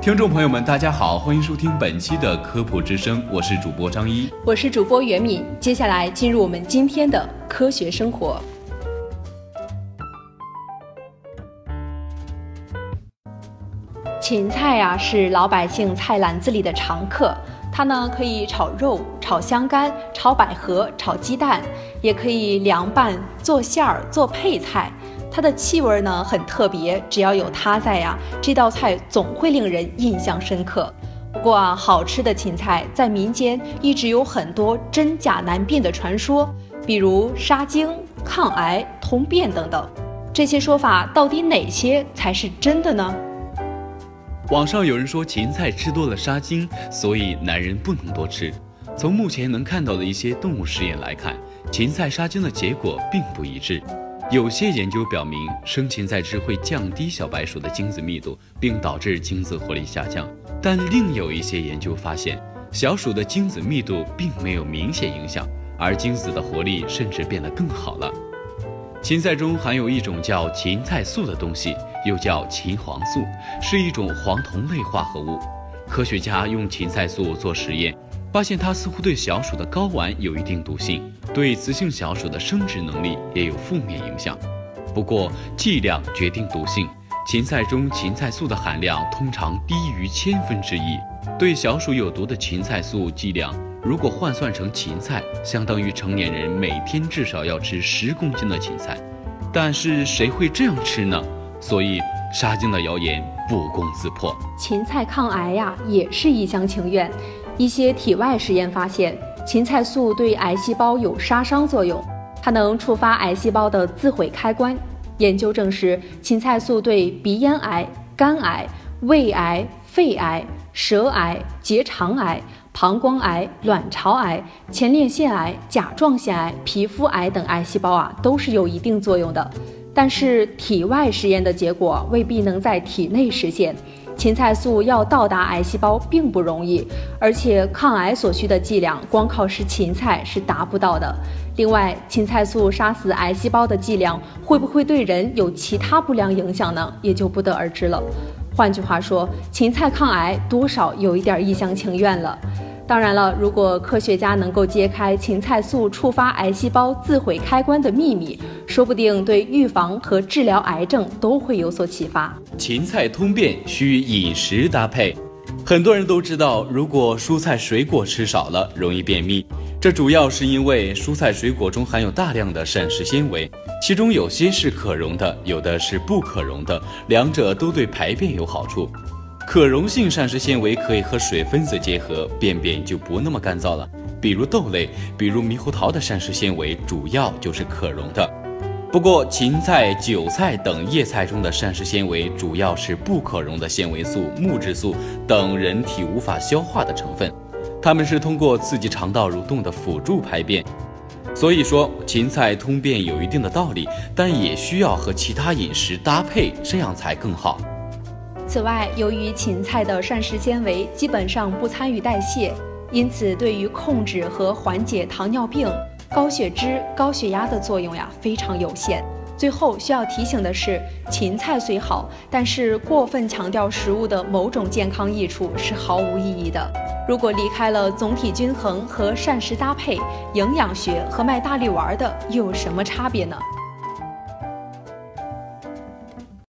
听众朋友们，大家好，欢迎收听本期的科普之声，我是主播张一。我是主播袁敏，接下来进入我们今天的科学生活。芹菜呀、是老百姓菜篮子里的常客，它呢可以炒肉、炒香干、炒百合、炒鸡蛋，也可以凉拌、做馅儿、做配菜。它的气味呢很特别，只要有它在呀，这道菜总会令人印象深刻。不过啊，好吃的芹菜在民间一直有很多真假难辨的传说，比如杀精、抗癌、通便等等。这些说法到底哪些才是真的呢？网上有人说芹菜吃多了杀精，所以男人不能多吃。从目前能看到的一些动物实验来看，芹菜杀精的结果并不一致。有些研究表明，生芹菜汁会降低小白鼠的精子密度，并导致精子活力下降。但另有一些研究发现，小鼠的精子密度并没有明显影响，而精子的活力甚至变得更好了。芹菜中含有一种叫芹菜素的东西，又叫芹黄素，是一种黄酮类化合物。科学家用芹菜素做实验，发现它似乎对小鼠的睾丸有一定毒性，对雌性小鼠的生殖能力也有负面影响。不过，剂量决定毒性，芹菜中芹菜素的含量通常低于千分之一。对小鼠有毒的芹菜素剂量，如果换算成芹菜，相当于成年人每天至少要吃十公斤的芹菜。但是谁会这样吃呢？所以杀精的谣言不攻自破。芹菜抗癌呀，也是一厢情愿。一些体外实验发现，芹菜素对癌细胞有杀伤作用，它能触发癌细胞的自毁开关。研究证实，芹菜素对鼻咽癌、肝癌、胃癌、肺癌、舌癌、结肠癌、膀胱癌、卵巢癌、前列腺癌、甲状腺癌、皮肤癌等癌细胞啊，都是有一定作用的。但是体外实验的结果未必能在体内实现。芹菜素要到达癌细胞并不容易，而且抗癌所需的剂量光靠吃芹菜是达不到的。另外，芹菜素杀死癌细胞的剂量会不会对人有其他不良影响呢？也就不得而知了。换句话说，芹菜抗癌多少有一点一厢情愿了。当然了，如果科学家能够揭开芹菜素触发癌细胞自毁开关的秘密，说不定对预防和治疗癌症都会有所启发。芹菜通便需饮食搭配。很多人都知道，如果蔬菜水果吃少了，容易便秘。这主要是因为蔬菜水果中含有大量的膳食纤维，其中有些是可溶的，有的是不可溶的，两者都对排便有好处。可溶性膳食纤维可以和水分子结合，便便就不那么干燥了。比如豆类，比如猕猴桃的膳食纤维主要就是可溶的。不过，芹菜、韭菜等叶菜中的膳食纤维主要是不可溶的纤维素、木质素等人体无法消化的成分，它们是通过刺激肠道蠕动的辅助排便。所以说，芹菜通便有一定的道理，但也需要和其他饮食搭配，这样才更好。此外，由于芹菜的膳食纤维基本上不参与代谢，因此对于控制和缓解糖尿病、高血脂、高血压的作用呀非常有限。最后需要提醒的是，芹菜虽好，但是过分强调食物的某种健康益处是毫无意义的。如果离开了总体均衡和膳食搭配，营养学和卖大力丸的又有什么差别呢？